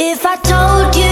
If I told you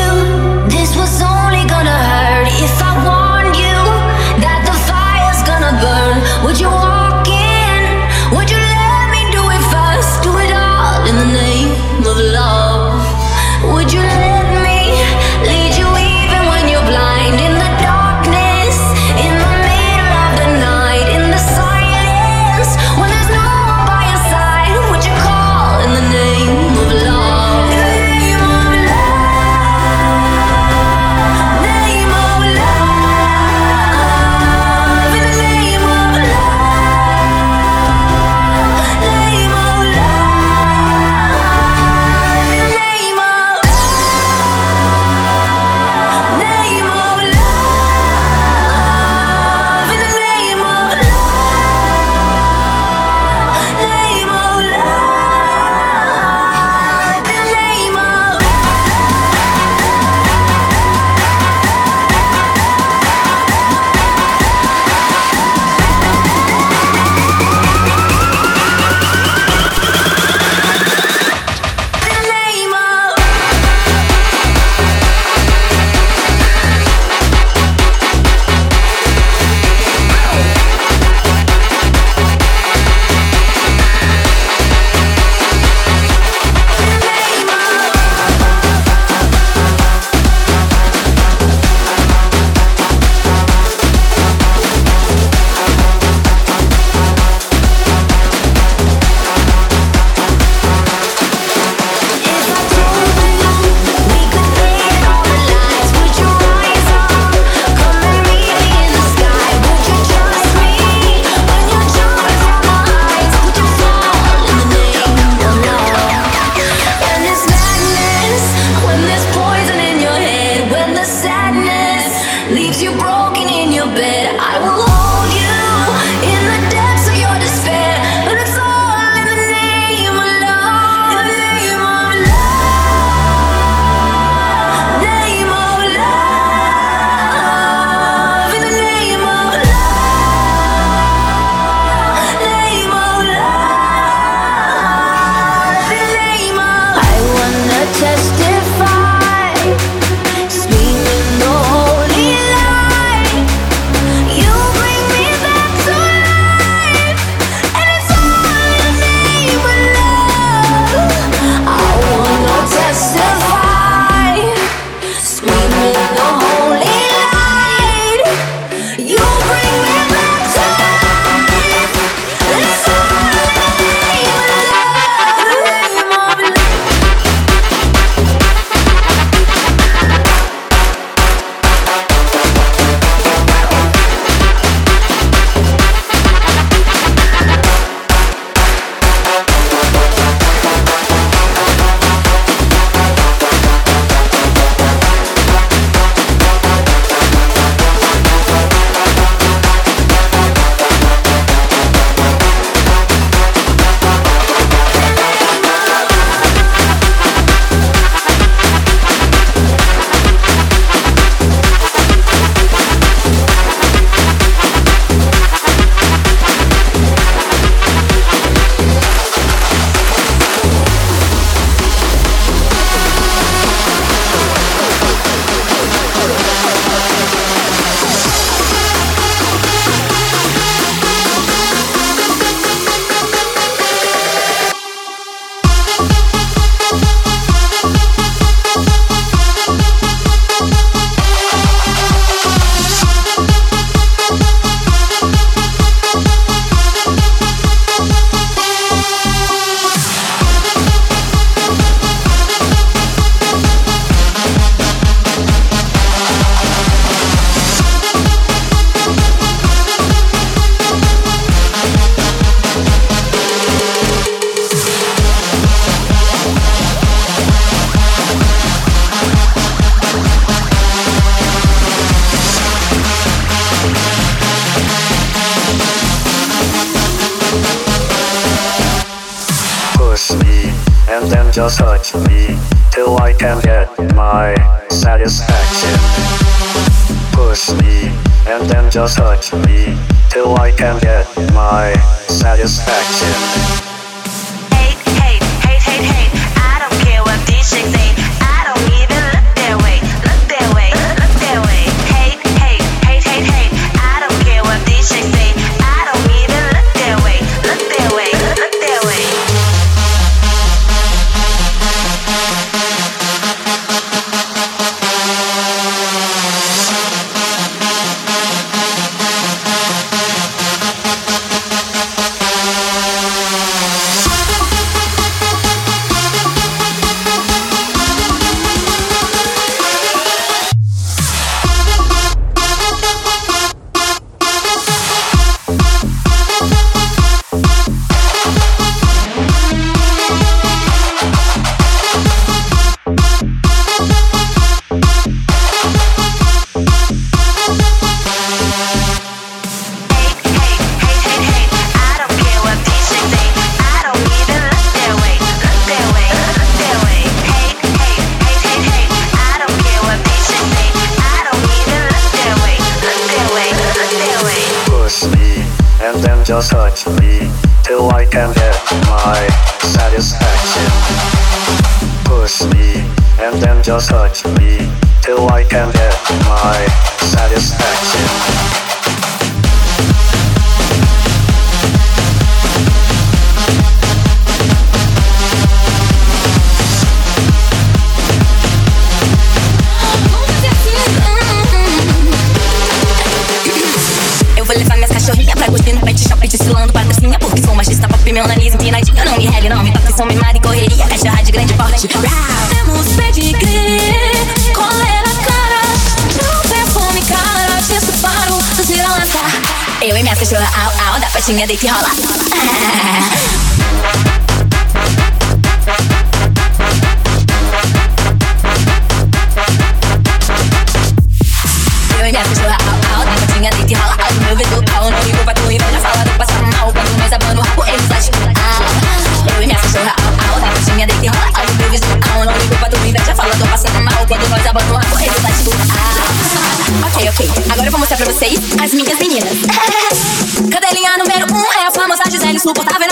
satisfaction.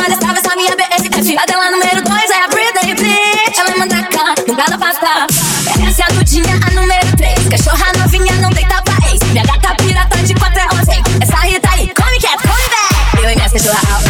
olha, sabe essa minha BSF. A dela número 2 é a Britney Bitch. Ela é manda cá, nunca ela passa. papá. Merece é a Dudinha, a número 3. Cachorra novinha, não deita pra ex. Minha gata pirata de 4 é uma fake. Essa Rita aí, come cat, come back. Eu e minhas cachorra alta.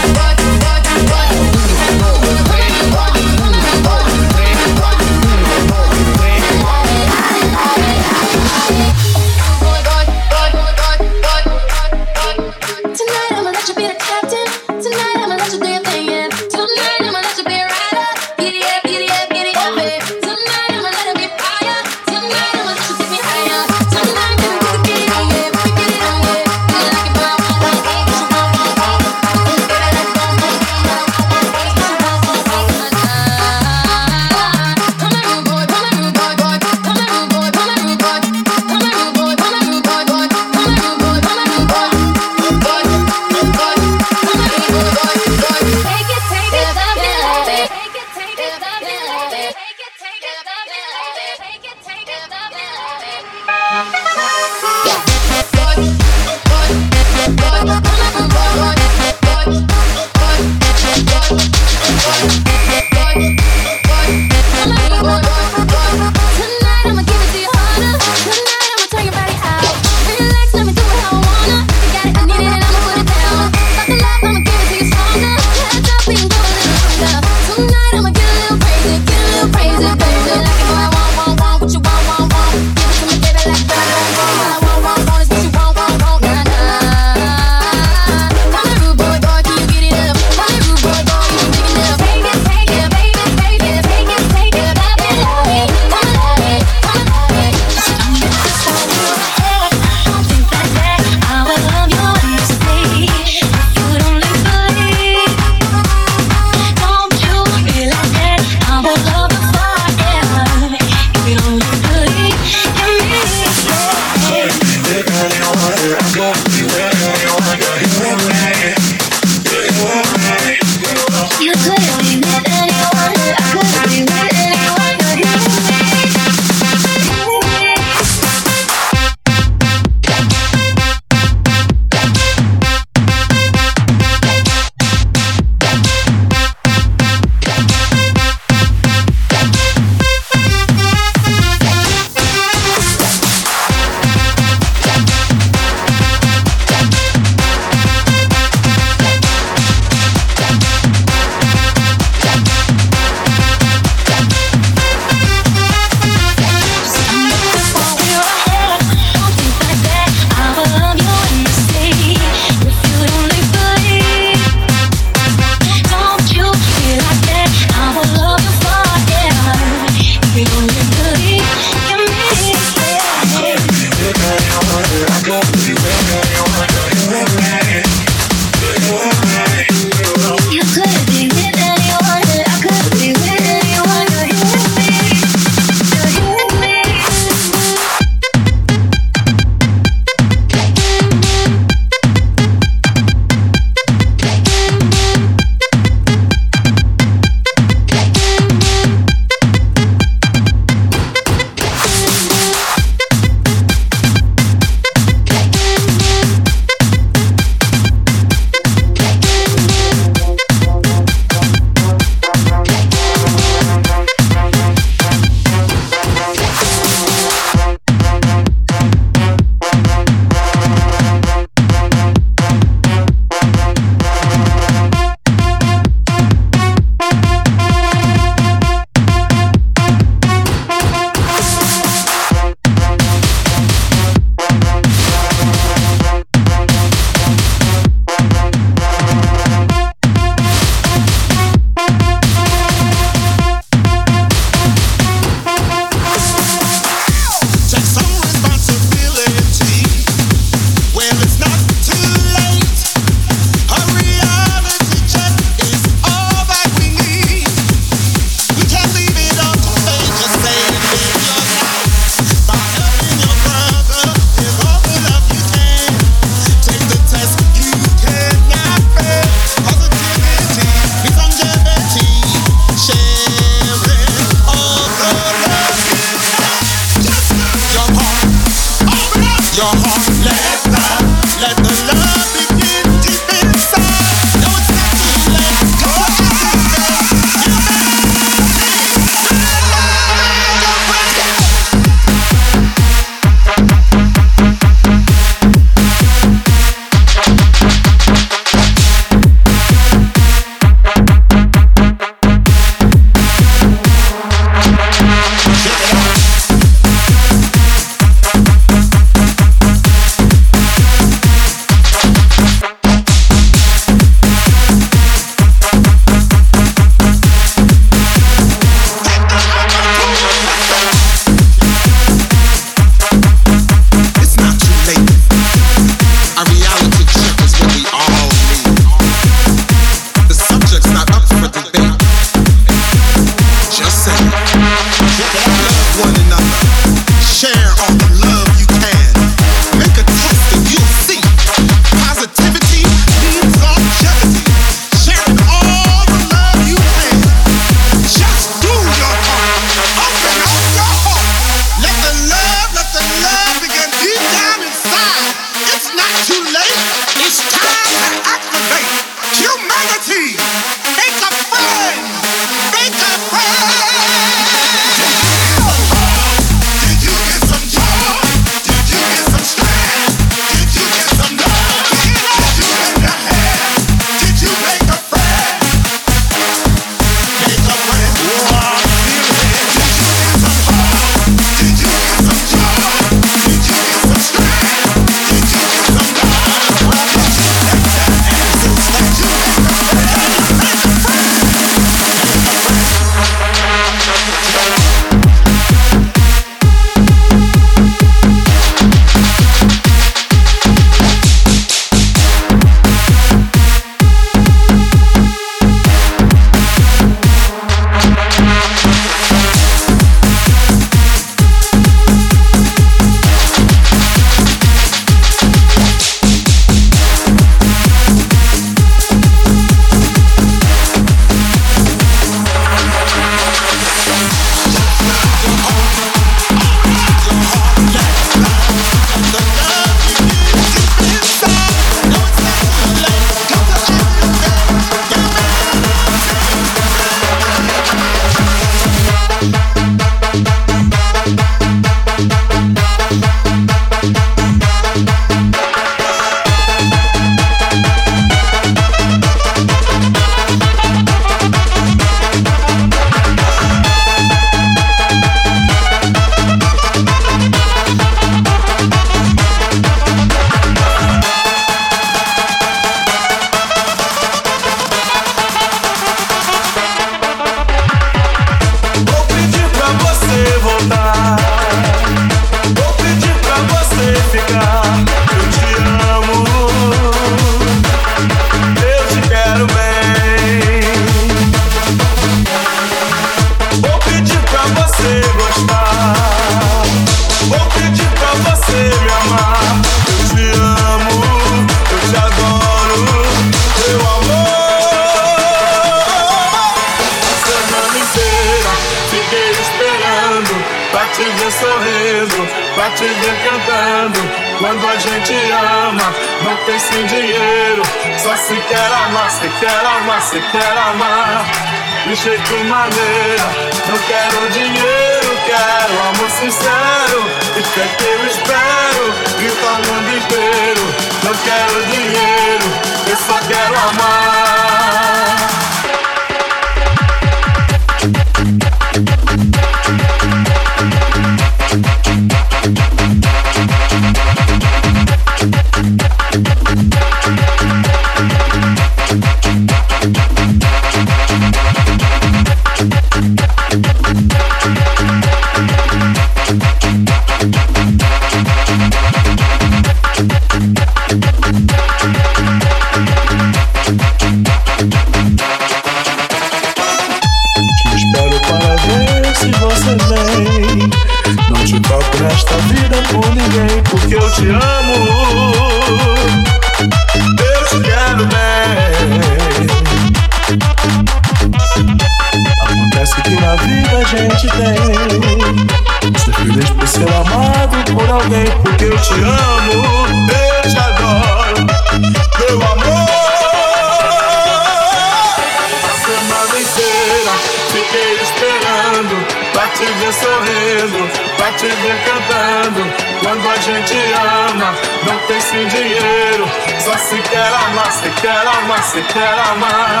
Se quer amar.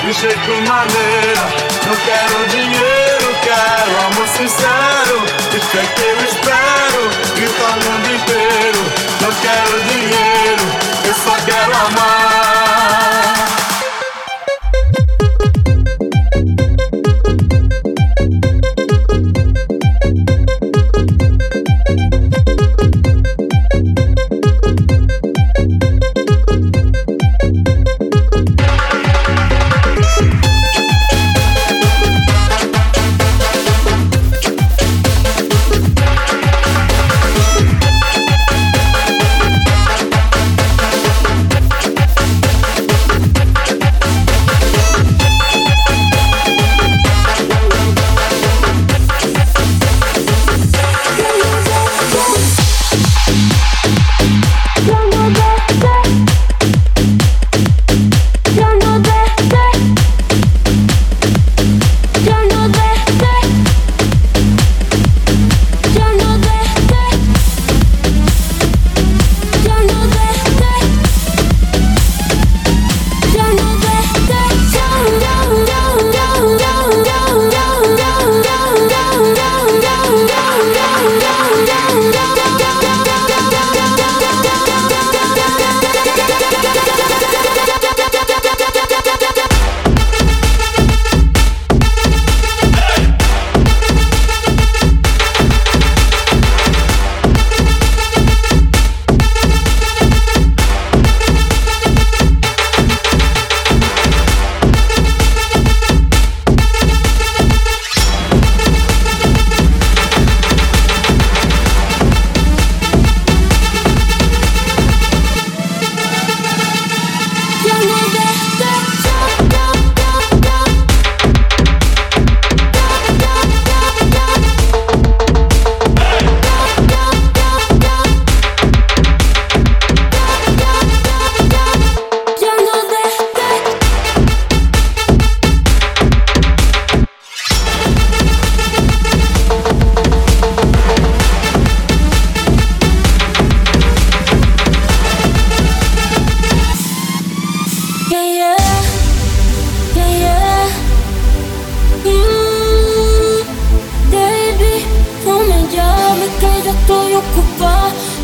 De jeito maneira, não quero dinheiro, quero amor sincero. Isso é que eu espero, grita o mundo inteiro. Não quero dinheiro, eu só quero amar.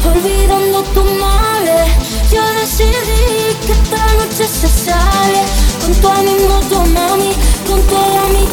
olvidando tu male. Yo decidí que esta noche se sale con tu amigo, tu mami, con toda mi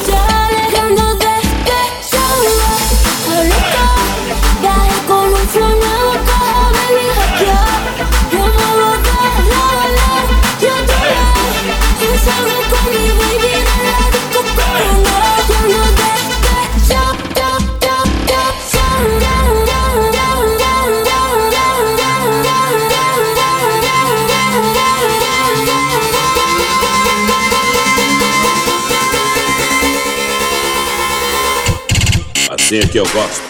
Assim é que eu gosto.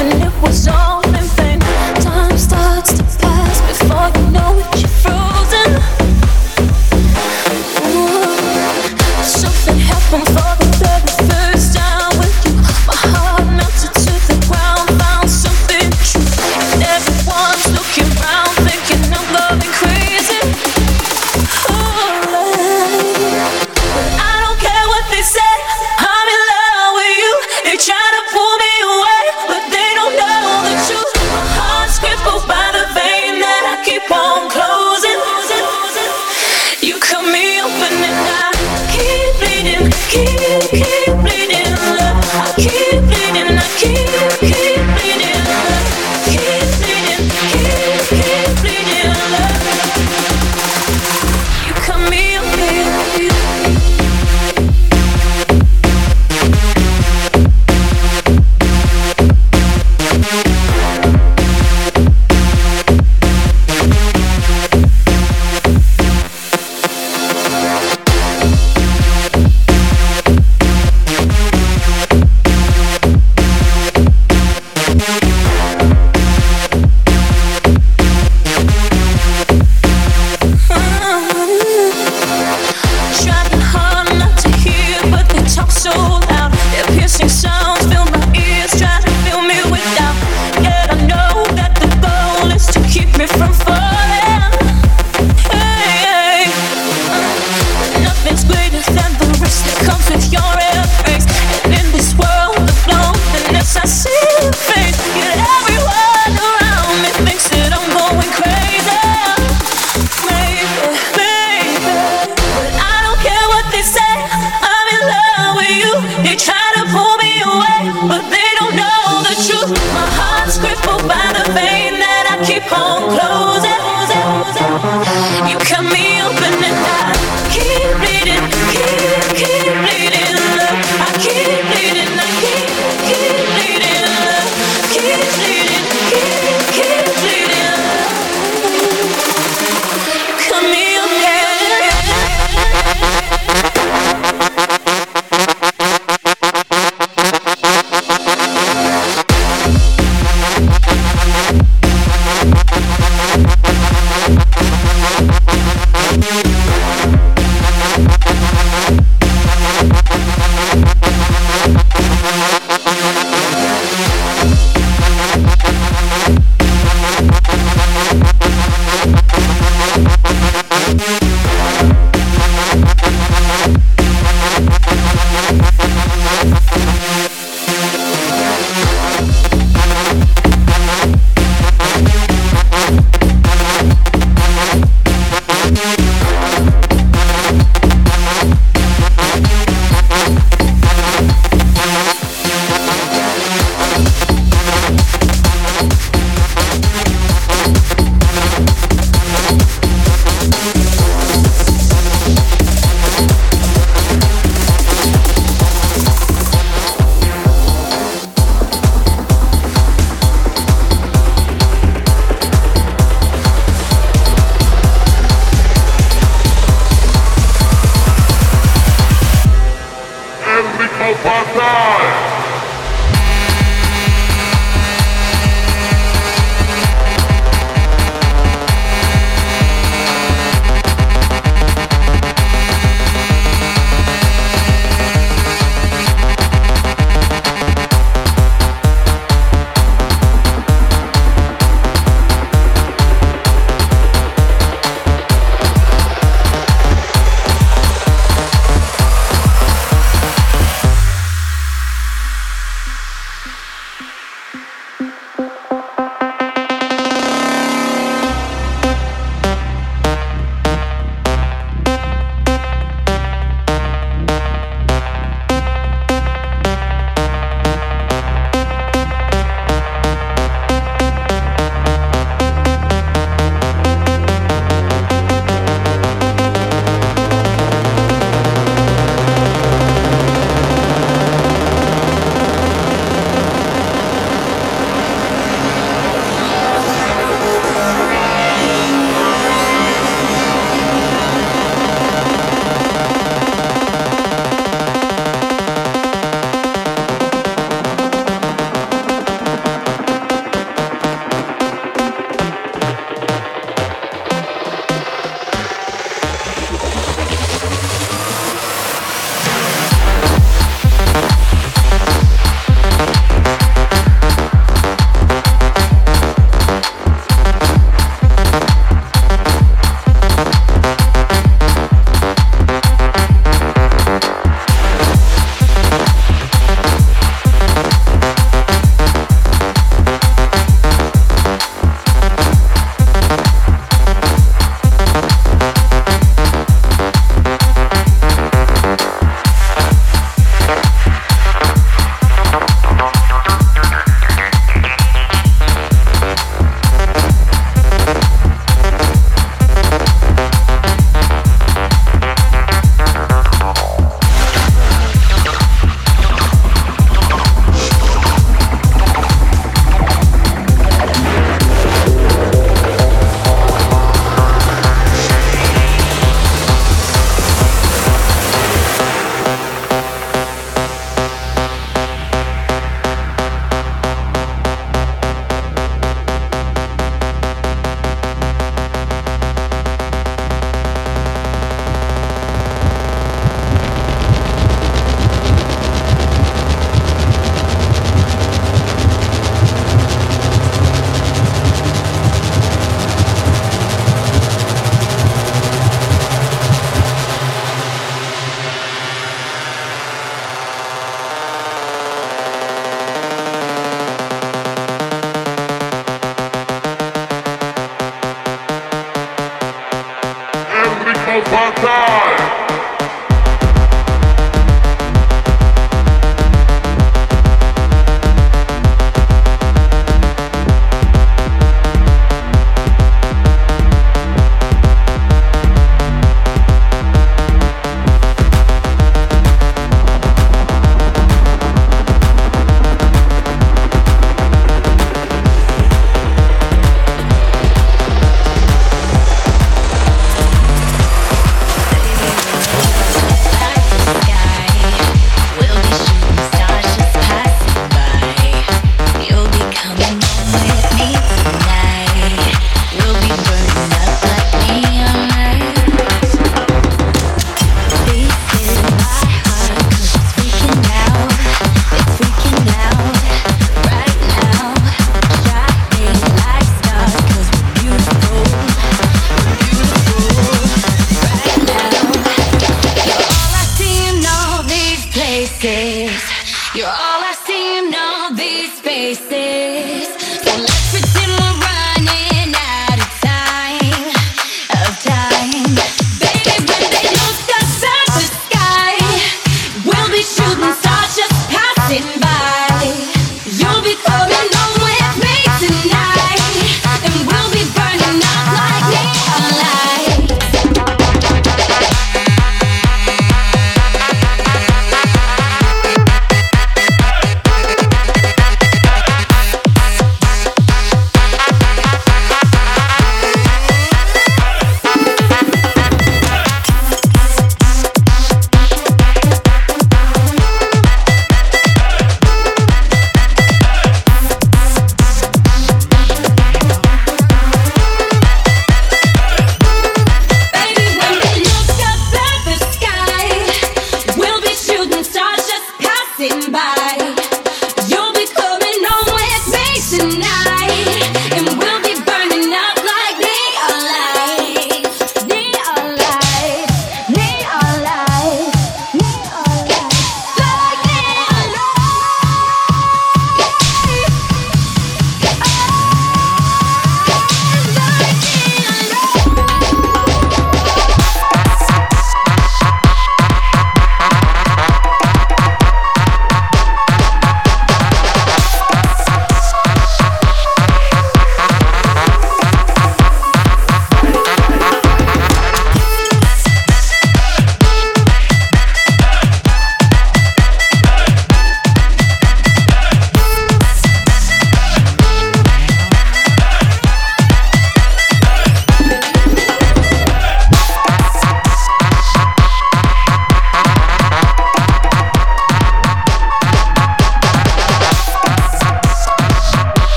and it was all.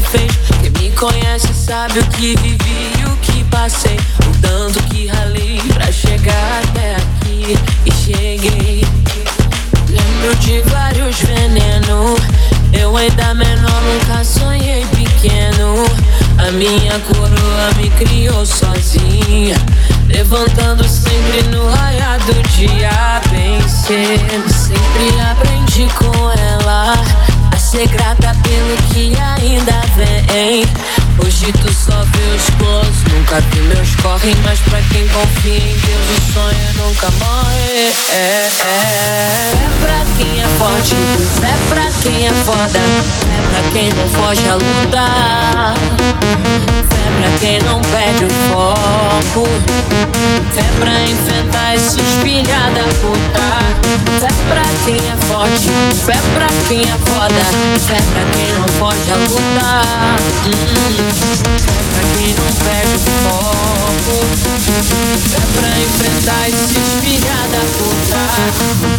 Fez. Quem me conhece sabe o que vivi e o que passei. O tanto que ralei pra chegar até aqui e cheguei. Lembro de vários venenos. Eu ainda menor nunca sonhei pequeno. A minha coroa me criou sozinha. Levantando sempre no raiar do dia. Bem sempre aprendi com ela. Ser grata pelo que ainda vem. Hoje tu só vê os close, nunca vi meus correm. Mas pra quem confia em Deus, o sonho nunca morre. É, é. é pra quem é forte, é pra quem é foda. É pra quem não foge a lutar. É pra quem não perde o foco. É pra enfrentar esses filha da puta. É pra quem é forte, é pra quem é foda. É pra quem não foge a lutar. Hum. Pra quem não perde o foco É pra enfrentar esses filha da puta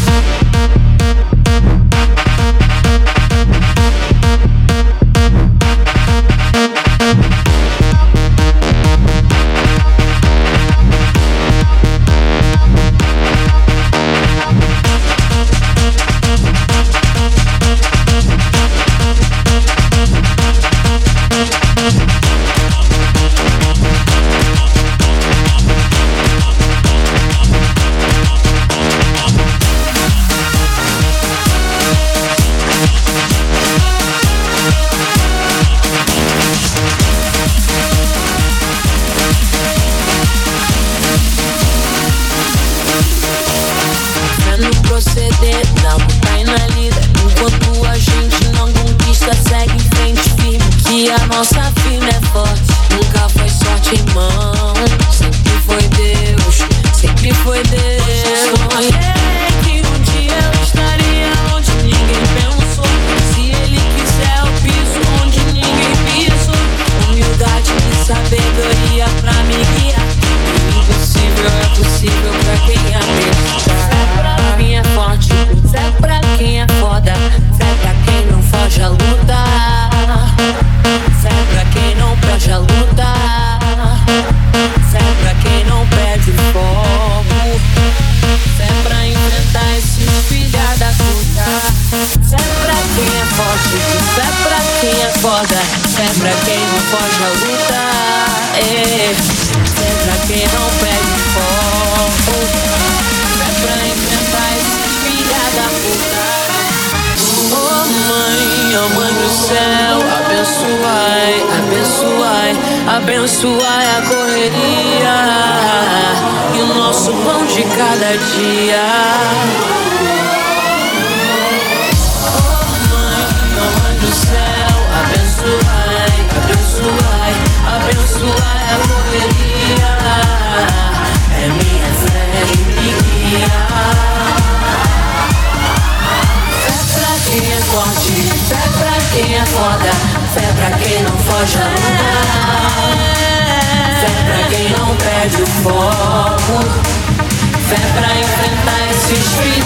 Fé pra